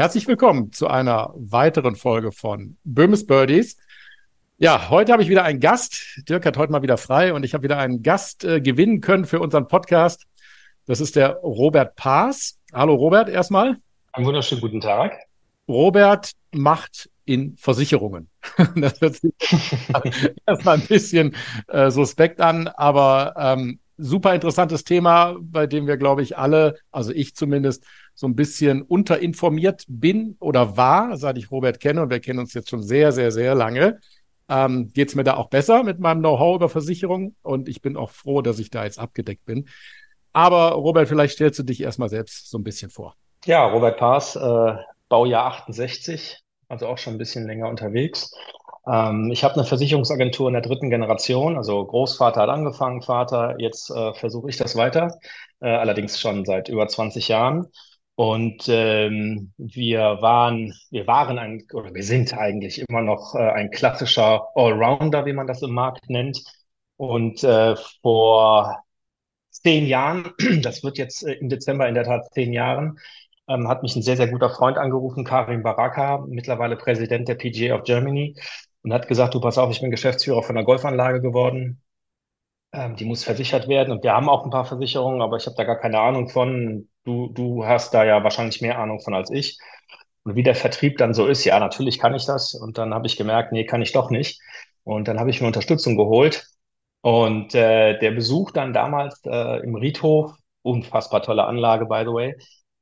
Herzlich willkommen zu einer weiteren Folge von Böhmes Birdies. Ja, heute habe ich wieder einen Gast. Dirk hat heute mal wieder frei und ich habe wieder einen Gast äh, gewinnen können für unseren Podcast. Das ist der Robert Paas. Hallo Robert erstmal. Einen wunderschönen guten Tag. Robert macht in Versicherungen. das hört sich erstmal ein bisschen äh, suspekt an, aber ähm, super interessantes Thema, bei dem wir, glaube ich, alle, also ich zumindest, so ein bisschen unterinformiert bin oder war, seit ich Robert kenne. Und wir kennen uns jetzt schon sehr, sehr, sehr lange ähm, geht es mir da auch besser mit meinem Know-how über Versicherungen und ich bin auch froh, dass ich da jetzt abgedeckt bin. Aber Robert, vielleicht stellst du dich erstmal selbst so ein bisschen vor. Ja, Robert Paas, äh, Baujahr 68, also auch schon ein bisschen länger unterwegs. Ähm, ich habe eine Versicherungsagentur in der dritten Generation, also Großvater hat angefangen, Vater, jetzt äh, versuche ich das weiter, äh, allerdings schon seit über 20 Jahren. Und ähm, wir waren, wir waren ein, oder wir sind eigentlich immer noch äh, ein klassischer Allrounder, wie man das im Markt nennt. Und äh, vor zehn Jahren, das wird jetzt äh, im Dezember in der Tat zehn Jahren, ähm, hat mich ein sehr, sehr guter Freund angerufen, Karim Baraka, mittlerweile Präsident der PGA of Germany, und hat gesagt, du pass auf, ich bin Geschäftsführer von einer Golfanlage geworden. Ähm, die muss versichert werden und wir haben auch ein paar Versicherungen, aber ich habe da gar keine Ahnung von. Du, du hast da ja wahrscheinlich mehr Ahnung von als ich. Und wie der Vertrieb dann so ist, ja, natürlich kann ich das. Und dann habe ich gemerkt, nee, kann ich doch nicht. Und dann habe ich mir Unterstützung geholt. Und äh, der Besuch dann damals äh, im Riedhof, unfassbar tolle Anlage, by the way,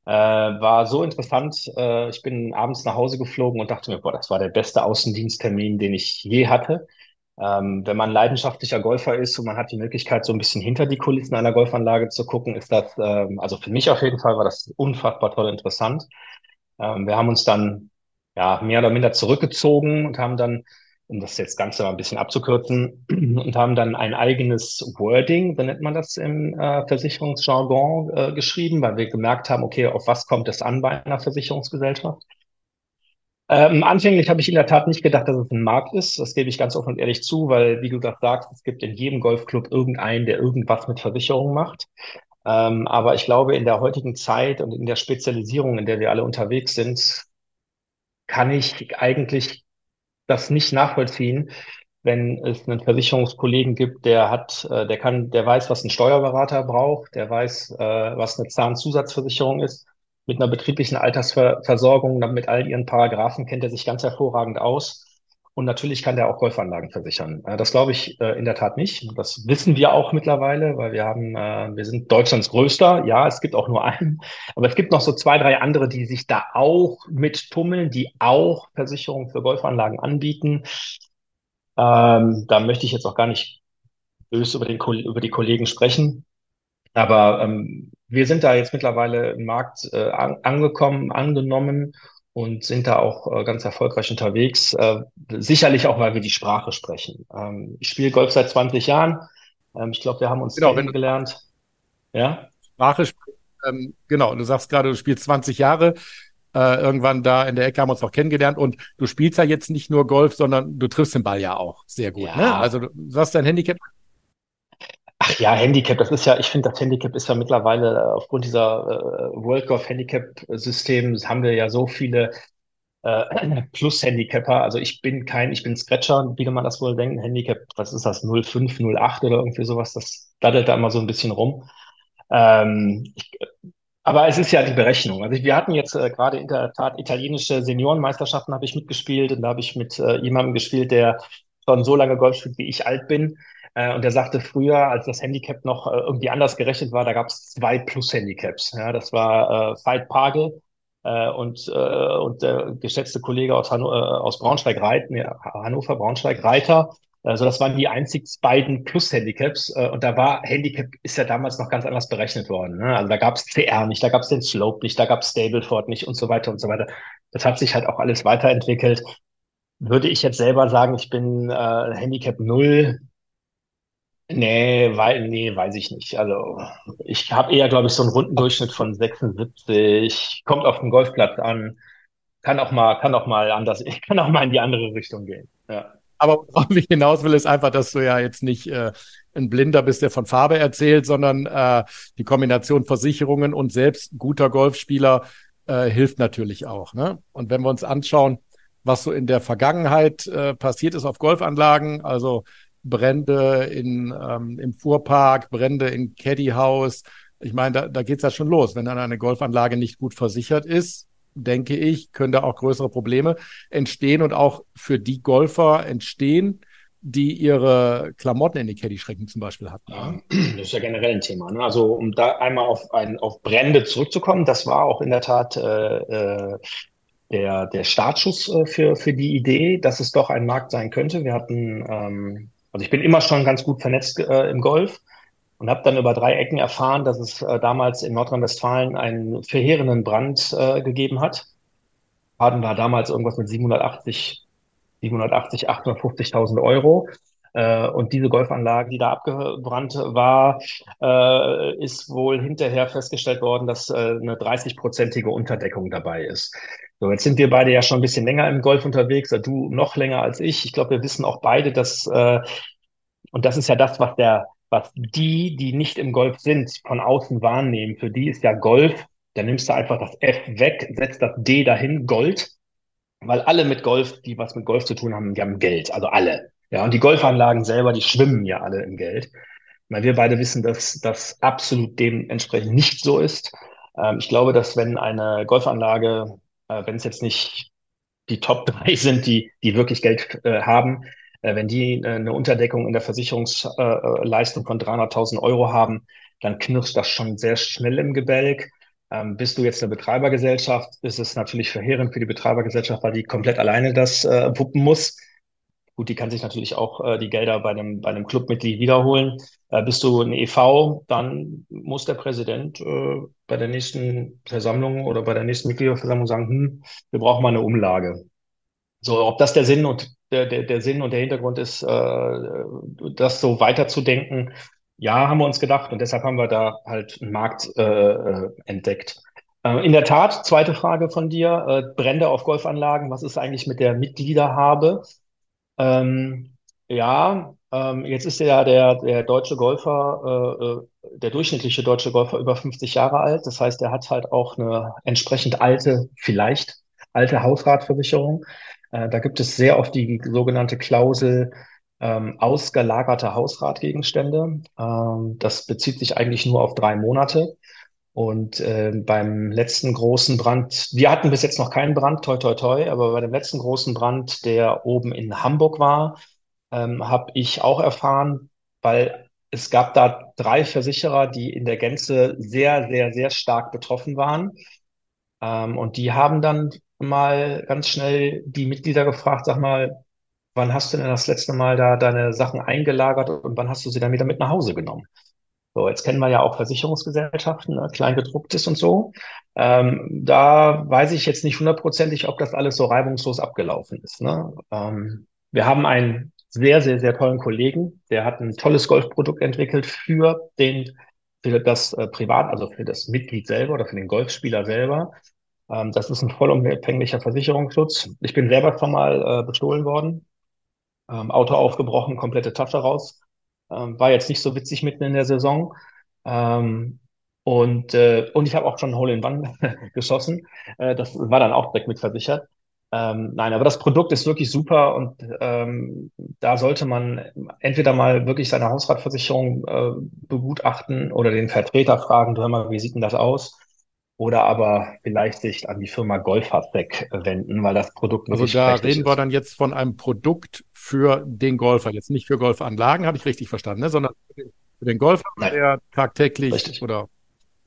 äh, war so interessant. Äh, ich bin abends nach Hause geflogen und dachte mir, boah, das war der beste Außendiensttermin, den ich je hatte. Ähm, wenn man leidenschaftlicher Golfer ist und man hat die Möglichkeit, so ein bisschen hinter die Kulissen einer Golfanlage zu gucken, ist das, ähm, also für mich auf jeden Fall war das unfassbar toll interessant. Ähm, wir haben uns dann ja mehr oder minder zurückgezogen und haben dann, um das jetzt Ganze mal ein bisschen abzukürzen, und haben dann ein eigenes Wording, so nennt man das im äh, Versicherungsjargon, äh, geschrieben, weil wir gemerkt haben, okay, auf was kommt es an bei einer Versicherungsgesellschaft? Ähm, anfänglich habe ich in der Tat nicht gedacht, dass es ein Markt ist. Das gebe ich ganz offen und ehrlich zu, weil, wie du das sagst, es gibt in jedem Golfclub irgendeinen, der irgendwas mit Versicherungen macht. Ähm, aber ich glaube, in der heutigen Zeit und in der Spezialisierung, in der wir alle unterwegs sind, kann ich eigentlich das nicht nachvollziehen, wenn es einen Versicherungskollegen gibt, der hat, äh, der kann, der weiß, was ein Steuerberater braucht, der weiß, äh, was eine Zahnzusatzversicherung ist mit einer betrieblichen Altersversorgung, mit all ihren Paragraphen kennt er sich ganz hervorragend aus. Und natürlich kann der auch Golfanlagen versichern. Äh, das glaube ich äh, in der Tat nicht. Das wissen wir auch mittlerweile, weil wir haben, äh, wir sind Deutschlands größter. Ja, es gibt auch nur einen. Aber es gibt noch so zwei, drei andere, die sich da auch mit tummeln, die auch Versicherungen für Golfanlagen anbieten. Ähm, da möchte ich jetzt auch gar nicht böse über, den, über die Kollegen sprechen. Aber ähm, wir sind da jetzt mittlerweile im Markt äh, an, angekommen, angenommen und sind da auch äh, ganz erfolgreich unterwegs. Äh, sicherlich auch, weil wir die Sprache sprechen. Ähm, ich spiele Golf seit 20 Jahren. Ähm, ich glaube, wir haben uns genau, kennengelernt. Ja? Sprache, ähm, genau. Du sagst gerade, du spielst 20 Jahre. Äh, irgendwann da in der Ecke haben wir uns auch kennengelernt und du spielst ja jetzt nicht nur Golf, sondern du triffst den Ball ja auch sehr gut. Ja. Ne? Also du sagst dein Handicap ja, Handicap, das ist ja, ich finde, das Handicap ist ja mittlerweile äh, aufgrund dieser äh, World Golf Handicap-System haben wir ja so viele äh, Plus-Handicapper. Also ich bin kein, ich bin Scratcher, wie man das wohl denkt. Handicap, was ist das, 05, 08 oder irgendwie sowas, das daddelt da immer so ein bisschen rum. Ähm, ich, aber es ist ja die Berechnung. Also wir hatten jetzt äh, gerade in der Tat italienische Seniorenmeisterschaften habe ich mitgespielt und da habe ich mit äh, jemandem gespielt, der schon so lange Golf spielt, wie ich alt bin. Äh, und er sagte früher, als das Handicap noch äh, irgendwie anders gerechnet war, da gab es zwei Plus-Handicaps. Ja, das war äh, Veit Pagel äh, und, äh, und der geschätzte Kollege aus, Hanno, äh, aus Braunschweig, Reit, nee, Hannover, Braunschweig, Reiter. Also das waren die einzig beiden Plus-Handicaps. Äh, und da war Handicap ist ja damals noch ganz anders berechnet worden. Ne? Also da gab es CR nicht, da gab es den Slope nicht, da gab es Stableford nicht und so weiter und so weiter. Das hat sich halt auch alles weiterentwickelt. Würde ich jetzt selber sagen, ich bin äh, Handicap 0. Nee, weil, nee, weiß ich nicht. Also ich habe eher, glaube ich, so einen Rundendurchschnitt von 76. Kommt auf den Golfplatz an. Kann auch mal, kann auch mal anders, kann auch mal in die andere Richtung gehen. Ja. Aber worauf ich hinaus will, ist einfach, dass du ja jetzt nicht äh, ein Blinder bist, der von Farbe erzählt, sondern äh, die Kombination Versicherungen und selbst guter Golfspieler äh, hilft natürlich auch. Ne? Und wenn wir uns anschauen, was so in der Vergangenheit äh, passiert ist auf Golfanlagen, also Brände in, ähm, im Fuhrpark, Brände in Caddyhaus. Ich meine, da, da geht es ja schon los. Wenn dann eine Golfanlage nicht gut versichert ist, denke ich, können da auch größere Probleme entstehen und auch für die Golfer entstehen, die ihre Klamotten in die Caddy-Schrecken zum Beispiel hatten. Ja, das ist ja generell ein Thema. Ne? Also um da einmal auf, ein, auf Brände zurückzukommen, das war auch in der Tat äh, äh, der, der Startschuss äh, für, für die Idee, dass es doch ein Markt sein könnte. Wir hatten, ähm, also ich bin immer schon ganz gut vernetzt äh, im Golf und habe dann über drei Ecken erfahren, dass es äh, damals in Nordrhein-Westfalen einen verheerenden Brand äh, gegeben hat. Hatten da damals irgendwas mit 780, 780, 850.000 Euro. Äh, und diese Golfanlage, die da abgebrannt war, äh, ist wohl hinterher festgestellt worden, dass äh, eine 30-prozentige Unterdeckung dabei ist. So, jetzt sind wir beide ja schon ein bisschen länger im Golf unterwegs, du noch länger als ich. Ich glaube, wir wissen auch beide, dass, äh, und das ist ja das, was der, was die, die nicht im Golf sind, von außen wahrnehmen. Für die ist ja Golf, da nimmst du einfach das F weg, setzt das D dahin, Gold. Weil alle mit Golf, die was mit Golf zu tun haben, die haben Geld. Also alle. Ja, und die Golfanlagen selber, die schwimmen ja alle im Geld. Weil wir beide wissen, dass das absolut dementsprechend nicht so ist. Ähm, ich glaube, dass wenn eine Golfanlage, äh, wenn es jetzt nicht die Top drei sind, die, die wirklich Geld äh, haben, äh, wenn die äh, eine Unterdeckung in der Versicherungsleistung von 300.000 Euro haben, dann knirscht das schon sehr schnell im Gebälk. Ähm, bist du jetzt eine Betreibergesellschaft, ist es natürlich verheerend für die Betreibergesellschaft, weil die komplett alleine das äh, wuppen muss. Gut, die kann sich natürlich auch äh, die Gelder bei einem, bei einem Clubmitglied wiederholen. Äh, bist du ein EV, dann muss der Präsident äh, bei der nächsten Versammlung oder bei der nächsten Mitgliederversammlung sagen, hm, wir brauchen mal eine Umlage. So, ob das der Sinn und der, der, der Sinn und der Hintergrund ist, äh, das so weiterzudenken, ja, haben wir uns gedacht und deshalb haben wir da halt einen Markt äh, äh entdeckt. Äh, in der Tat, zweite Frage von dir, äh, Brände auf Golfanlagen, was ist eigentlich mit der Mitgliederhabe? Ähm, ja, ähm, jetzt ist ja der, der deutsche Golfer, äh, äh der durchschnittliche deutsche Golfer über 50 Jahre alt. Das heißt, er hat halt auch eine entsprechend alte, vielleicht alte Hausratversicherung. Äh, da gibt es sehr oft die sogenannte Klausel ähm, ausgelagerte Hausratgegenstände. Ähm, das bezieht sich eigentlich nur auf drei Monate. Und äh, beim letzten großen Brand, wir hatten bis jetzt noch keinen Brand, toi toi toi, aber bei dem letzten großen Brand, der oben in Hamburg war, ähm, habe ich auch erfahren, weil es gab da drei Versicherer, die in der Gänze sehr, sehr, sehr stark betroffen waren. Ähm, und die haben dann mal ganz schnell die Mitglieder gefragt, sag mal, wann hast du denn das letzte Mal da deine Sachen eingelagert und wann hast du sie dann wieder mit nach Hause genommen? So, jetzt kennen wir ja auch Versicherungsgesellschaften, ne, Kleingedrucktes und so. Ähm, da weiß ich jetzt nicht hundertprozentig, ob das alles so reibungslos abgelaufen ist. Ne? Ähm, wir haben einen sehr, sehr, sehr tollen Kollegen, der hat ein tolles Golfprodukt entwickelt für den, für das äh, Privat, also für das Mitglied selber oder für den Golfspieler selber. Ähm, das ist ein vollumfänglicher Versicherungsschutz. Ich bin selber schon mal äh, bestohlen worden. Ähm, Auto aufgebrochen, komplette Tasche raus. Ähm, war jetzt nicht so witzig mitten in der Saison. Ähm, und, äh, und ich habe auch schon Hole in One geschossen. Äh, das war dann auch direkt mit versichert. Ähm, nein, aber das Produkt ist wirklich super und ähm, da sollte man entweder mal wirklich seine Hausratversicherung äh, begutachten oder den Vertreter fragen, du hör mal, wie sieht denn das aus? Oder aber vielleicht sich an die Firma Golfhardback wenden, weil das Produkt Also da reden ist. wir dann jetzt von einem Produkt für den Golfer, jetzt nicht für Golfanlagen, habe ich richtig verstanden, ne? sondern für den Golfer, Nein. der tagtäglich richtig. oder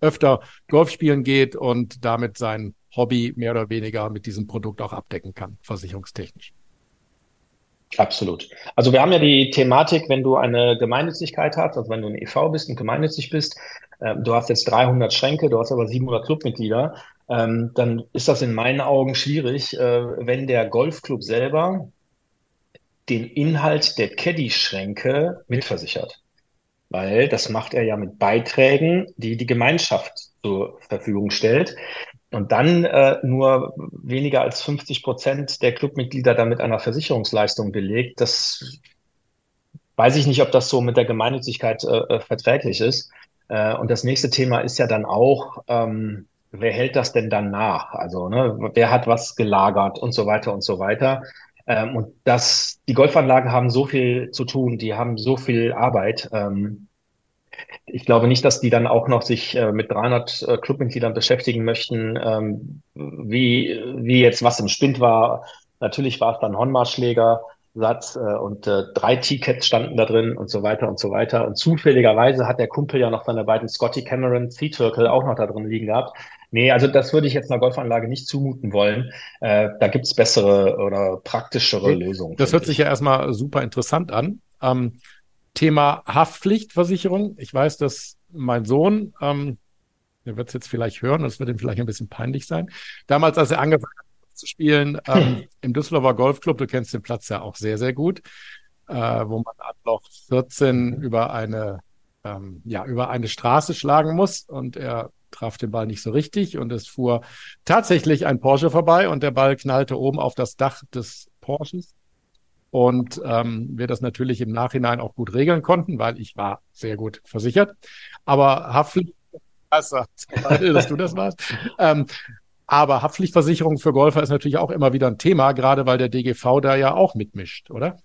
öfter Golf spielen geht und damit sein Hobby mehr oder weniger mit diesem Produkt auch abdecken kann, versicherungstechnisch. Absolut. Also wir haben ja die Thematik, wenn du eine Gemeinnützigkeit hast, also wenn du ein EV bist und gemeinnützig bist, du hast jetzt 300 Schränke, du hast aber 700 Clubmitglieder, ähm, dann ist das in meinen Augen schwierig, äh, wenn der Golfclub selber den Inhalt der Caddy-Schränke mitversichert. Weil das macht er ja mit Beiträgen, die die Gemeinschaft zur Verfügung stellt. Und dann äh, nur weniger als 50 Prozent der Clubmitglieder damit einer Versicherungsleistung belegt. Das weiß ich nicht, ob das so mit der Gemeinnützigkeit äh, äh verträglich ist. Äh, und das nächste Thema ist ja dann auch, ähm, wer hält das denn dann nach? Also, ne, wer hat was gelagert und so weiter und so weiter. Ähm, und das, die Golfanlagen haben so viel zu tun, die haben so viel Arbeit. Ähm, ich glaube nicht, dass die dann auch noch sich äh, mit 300 äh, Clubmitgliedern beschäftigen möchten, ähm, wie, wie jetzt was im Spind war. Natürlich war es dann Honma-Schläger, Satz äh, und äh, drei Tickets standen da drin und so weiter und so weiter. Und zufälligerweise hat der Kumpel ja noch seine beiden Scotty Cameron Sea Turtle auch noch da drin liegen gehabt. Nee, also das würde ich jetzt einer Golfanlage nicht zumuten wollen. Äh, da gibt's bessere oder praktischere Lösungen. Das hört sich ja erstmal super interessant an. Ähm, Thema Haftpflichtversicherung. Ich weiß, dass mein Sohn, ähm, der wird es jetzt vielleicht hören, das wird ihm vielleicht ein bisschen peinlich sein. Damals, als er angefangen hat zu spielen, ähm, im Düsseldorfer Golfclub, du kennst den Platz ja auch sehr, sehr gut, äh, wo man an Loch 14 über eine, ähm, ja, über eine Straße schlagen muss und er traf den Ball nicht so richtig und es fuhr tatsächlich ein Porsche vorbei und der Ball knallte oben auf das Dach des Porsches. Und ähm, wir das natürlich im Nachhinein auch gut regeln konnten, weil ich war sehr gut versichert. Aber Haftpflicht, also, dass du das warst. Ähm, aber Haftpflichtversicherung für Golfer ist natürlich auch immer wieder ein Thema, gerade weil der DGV da ja auch mitmischt, oder?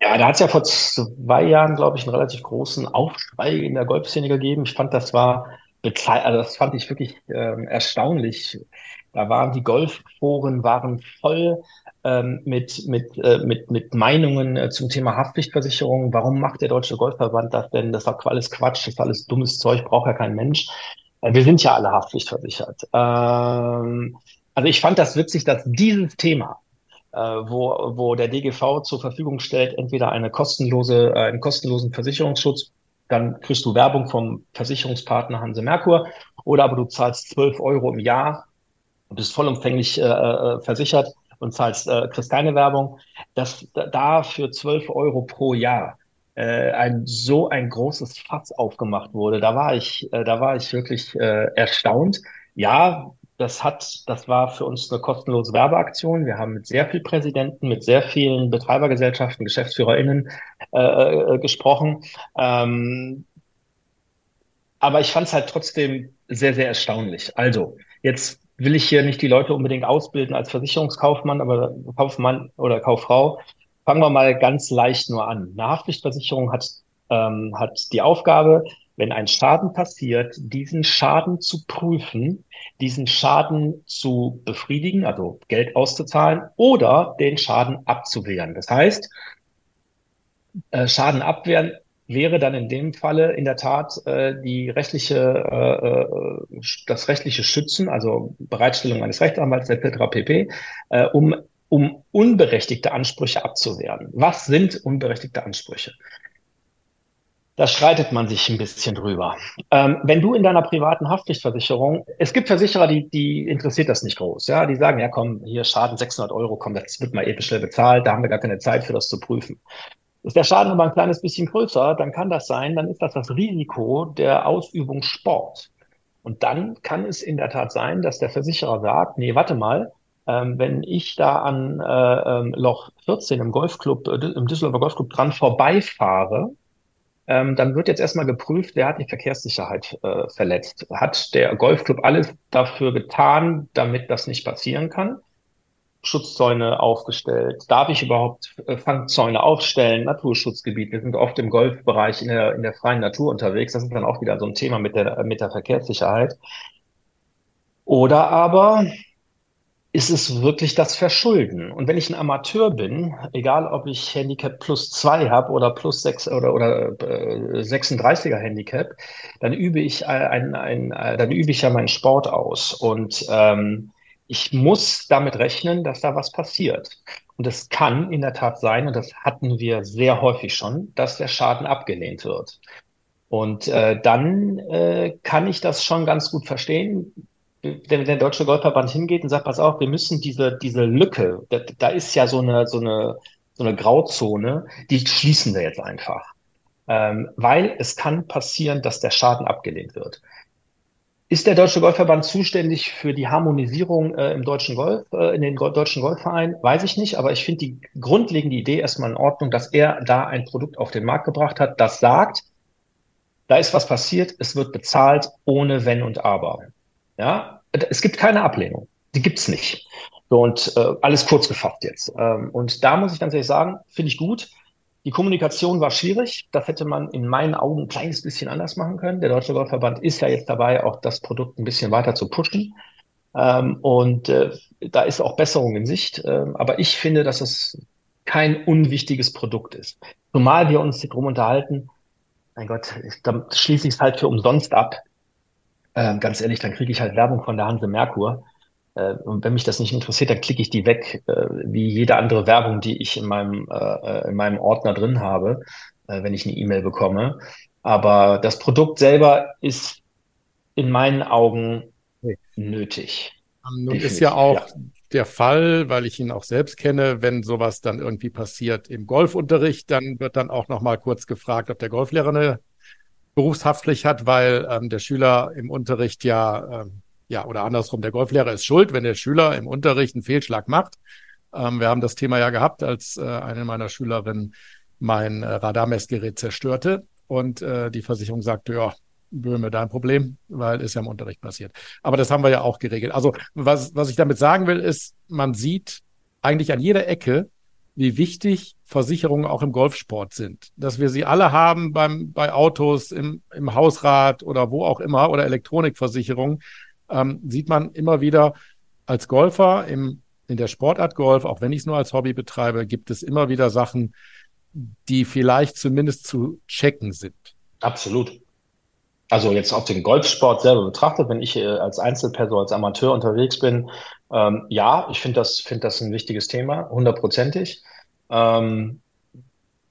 Ja, da hat es ja vor zwei Jahren, glaube ich, einen relativ großen Aufschrei in der Golfszene gegeben. Ich fand, das war also das fand ich wirklich äh, erstaunlich. Da waren die Golfforen waren voll ähm, mit, mit, äh, mit, mit Meinungen äh, zum Thema Haftpflichtversicherung. Warum macht der Deutsche Golfverband das denn? Das ist doch alles Quatsch, das ist alles dummes Zeug, braucht ja kein Mensch. Wir sind ja alle haftpflichtversichert. Ähm, also ich fand das witzig, dass dieses Thema äh, wo, wo der DGV zur Verfügung stellt, entweder eine kostenlose, äh, einen kostenlosen Versicherungsschutz, dann kriegst du Werbung vom Versicherungspartner Hanse Merkur, oder aber du zahlst 12 Euro im Jahr und bist vollumfänglich äh, äh, versichert und zahlst, äh, kriegst keine Werbung. Das da für 12 Euro pro Jahr äh, ein so ein großes Fass aufgemacht wurde, da war ich, äh, da war ich wirklich äh, erstaunt. Ja, das hat, das war für uns eine kostenlose Werbeaktion. Wir haben mit sehr vielen Präsidenten, mit sehr vielen Betreibergesellschaften, GeschäftsführerInnen äh, äh, gesprochen. Ähm, aber ich fand es halt trotzdem sehr, sehr erstaunlich. Also, jetzt will ich hier nicht die Leute unbedingt ausbilden als Versicherungskaufmann, aber Kaufmann oder Kauffrau. Fangen wir mal ganz leicht nur an. Eine Haftpflichtversicherung hat, ähm, hat die Aufgabe, wenn ein Schaden passiert, diesen Schaden zu prüfen, diesen Schaden zu befriedigen, also Geld auszuzahlen oder den Schaden abzuwehren. Das heißt, äh, Schaden abwehren wäre dann in dem Falle in der Tat äh, die rechtliche, äh, äh das rechtliche Schützen, also Bereitstellung eines Rechtsanwalts etc. pp, äh, um um unberechtigte Ansprüche abzuwehren. Was sind unberechtigte Ansprüche? da streitet man sich ein bisschen drüber. Ähm, wenn du in deiner privaten Haftpflichtversicherung, es gibt Versicherer, die, die interessiert das nicht groß, ja, die sagen, ja komm, hier Schaden 600 Euro, komm, das wird mal eben schnell bezahlt, da haben wir gar keine Zeit für das zu prüfen. Ist der Schaden aber ein kleines bisschen größer, dann kann das sein, dann ist das das Risiko der Ausübung Sport. Und dann kann es in der Tat sein, dass der Versicherer sagt, nee, warte mal, ähm, wenn ich da an äh, ähm, Loch 14 im Golfclub, äh, im Düsseldorfer Golfclub dran vorbeifahre, ähm, dann wird jetzt erstmal geprüft, wer hat die Verkehrssicherheit äh, verletzt. Hat der Golfclub alles dafür getan, damit das nicht passieren kann? Schutzzäune aufgestellt? Darf ich überhaupt äh, Fangzäune aufstellen? Naturschutzgebiet. Wir sind oft im Golfbereich in der, in der freien Natur unterwegs. Das ist dann auch wieder so ein Thema mit der, mit der Verkehrssicherheit. Oder aber ist es wirklich das Verschulden. Und wenn ich ein Amateur bin, egal ob ich Handicap plus zwei habe oder plus sechs oder, oder äh, 36er Handicap, dann übe ich ein, ein, ein, dann übe ich ja meinen Sport aus. Und ähm, Ich muss damit rechnen, dass da was passiert. Und es kann in der Tat sein, und das hatten wir sehr häufig schon, dass der Schaden abgelehnt wird. Und äh, dann äh, kann ich das schon ganz gut verstehen, wenn der Deutsche Golfverband hingeht und sagt, pass auf, wir müssen diese, diese Lücke, da, da ist ja so eine, so eine, so eine Grauzone, die schließen wir jetzt einfach. Ähm, weil es kann passieren, dass der Schaden abgelehnt wird. Ist der Deutsche Golfverband zuständig für die Harmonisierung äh, im deutschen Golf, äh, in den Go deutschen Golfverein? Weiß ich nicht, aber ich finde die grundlegende Idee erstmal in Ordnung, dass er da ein Produkt auf den Markt gebracht hat, das sagt, da ist was passiert, es wird bezahlt ohne Wenn und Aber. Ja, es gibt keine Ablehnung. Die gibt's nicht. Und äh, alles kurz gefasst jetzt. Ähm, und da muss ich ganz ehrlich sagen, finde ich gut. Die Kommunikation war schwierig. Das hätte man in meinen Augen ein kleines bisschen anders machen können. Der Deutsche Golfverband ist ja jetzt dabei, auch das Produkt ein bisschen weiter zu pushen. Ähm, und äh, da ist auch Besserung in Sicht. Ähm, aber ich finde, dass es kein unwichtiges Produkt ist. Zumal wir uns drum unterhalten, mein Gott, dann schließe ich es halt für umsonst ab. Ähm, ganz ehrlich, dann kriege ich halt Werbung von der Hanse Merkur. Äh, und wenn mich das nicht interessiert, dann klicke ich die weg, äh, wie jede andere Werbung, die ich in meinem, äh, in meinem Ordner drin habe, äh, wenn ich eine E-Mail bekomme. Aber das Produkt selber ist in meinen Augen nee. nötig. Nun Definitiv. ist ja auch ja. der Fall, weil ich ihn auch selbst kenne, wenn sowas dann irgendwie passiert im Golfunterricht, dann wird dann auch noch mal kurz gefragt, ob der Golflehrer eine Berufshaftpflicht hat, weil ähm, der Schüler im Unterricht ja ähm, ja, oder andersrum, der Golflehrer ist schuld, wenn der Schüler im Unterricht einen Fehlschlag macht. Ähm, wir haben das Thema ja gehabt, als äh, eine meiner Schülerinnen mein äh, Radarmessgerät zerstörte und äh, die Versicherung sagte, ja, Böhme, dein Problem, weil ist ja im Unterricht passiert. Aber das haben wir ja auch geregelt. Also was, was ich damit sagen will, ist, man sieht eigentlich an jeder Ecke, wie wichtig Versicherungen auch im Golfsport sind. Dass wir sie alle haben beim, bei Autos, im, im Hausrat oder wo auch immer oder Elektronikversicherungen ähm, sieht man immer wieder als Golfer im, in der Sportart Golf, auch wenn ich es nur als Hobby betreibe, gibt es immer wieder Sachen, die vielleicht zumindest zu checken sind. Absolut. Also jetzt auf den Golfsport selber betrachtet, wenn ich äh, als Einzelperson, als Amateur unterwegs bin, ähm, ja, ich finde das, finde das ein wichtiges Thema, hundertprozentig. Ähm,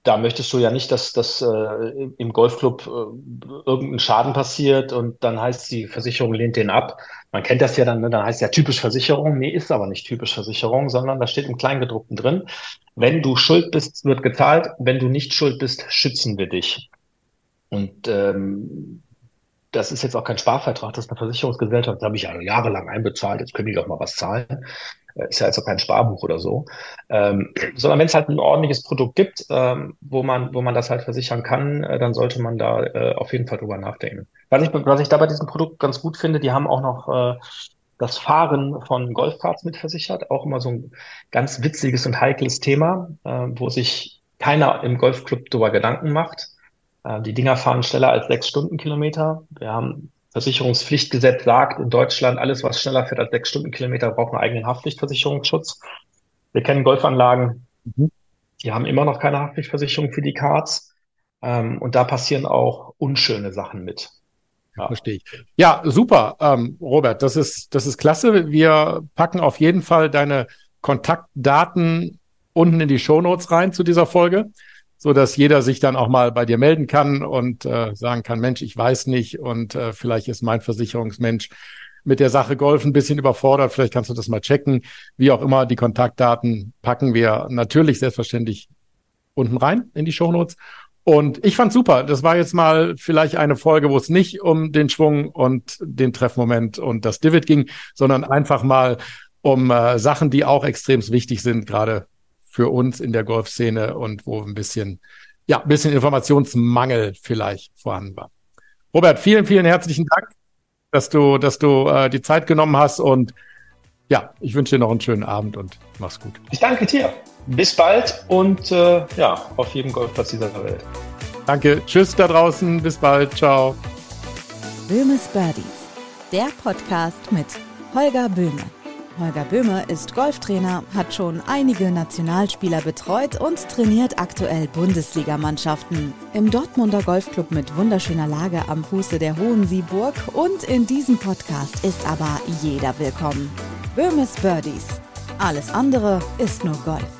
da möchtest du ja nicht, dass, dass äh, im Golfclub äh, irgendein Schaden passiert und dann heißt die Versicherung lehnt den ab. Man kennt das ja dann, ne? dann heißt ja typisch Versicherung. Nee, ist aber nicht typisch Versicherung, sondern da steht im Kleingedruckten drin, wenn du schuld bist, wird gezahlt. Wenn du nicht schuld bist, schützen wir dich. Und ähm, das ist jetzt auch kein Sparvertrag, das ist eine Versicherungsgesellschaft, da habe ich ja jahrelang einbezahlt, jetzt können die doch mal was zahlen. Äh, ist ja jetzt auch kein Sparbuch oder so. Ähm, sondern wenn es halt ein ordentliches Produkt gibt, ähm, wo man, wo man das halt versichern kann, äh, dann sollte man da äh, auf jeden Fall drüber nachdenken. Was ich, was ich da bei diesem Produkt ganz gut finde, die haben auch noch äh, das Fahren von Golfkarts mitversichert, auch immer so ein ganz witziges und heikles Thema, äh, wo sich keiner im Golfclub darüber Gedanken macht. Äh, die Dinger fahren schneller als sechs Stundenkilometer. Wir haben Versicherungspflichtgesetz sagt in Deutschland, alles, was schneller fährt als sechs Stundenkilometer, braucht einen eigenen Haftpflichtversicherungsschutz. Wir kennen Golfanlagen, mhm. die haben immer noch keine Haftpflichtversicherung für die Cards. Ähm, und da passieren auch unschöne Sachen mit. Ja. Verstehe ich. Ja, super, ähm, Robert, das ist, das ist klasse. Wir packen auf jeden Fall deine Kontaktdaten unten in die Shownotes rein zu dieser Folge so dass jeder sich dann auch mal bei dir melden kann und äh, sagen kann, Mensch, ich weiß nicht und äh, vielleicht ist mein Versicherungsmensch mit der Sache Golf ein bisschen überfordert. Vielleicht kannst du das mal checken. Wie auch immer, die Kontaktdaten packen wir natürlich selbstverständlich unten rein in die Shownotes. Und ich fand super. Das war jetzt mal vielleicht eine Folge, wo es nicht um den Schwung und den Treffmoment und das Divid ging, sondern einfach mal um äh, Sachen, die auch extrem wichtig sind, gerade für uns in der Golfszene und wo ein bisschen, ja, ein bisschen Informationsmangel vielleicht vorhanden war. Robert, vielen, vielen herzlichen Dank, dass du, dass du äh, die Zeit genommen hast und ja, ich wünsche dir noch einen schönen Abend und mach's gut. Ich danke dir. Bis bald und äh, ja, auf jedem Golfplatz dieser Welt. Danke. Tschüss da draußen. Bis bald. Ciao. Böhmes Birdies, der Podcast mit Holger Böhme. Holger Böhme ist Golftrainer, hat schon einige Nationalspieler betreut und trainiert aktuell Bundesligamannschaften. Im Dortmunder Golfclub mit wunderschöner Lage am Fuße der Hohen Sieburg und in diesem Podcast ist aber jeder willkommen. Böhmes Birdies. Alles andere ist nur Golf.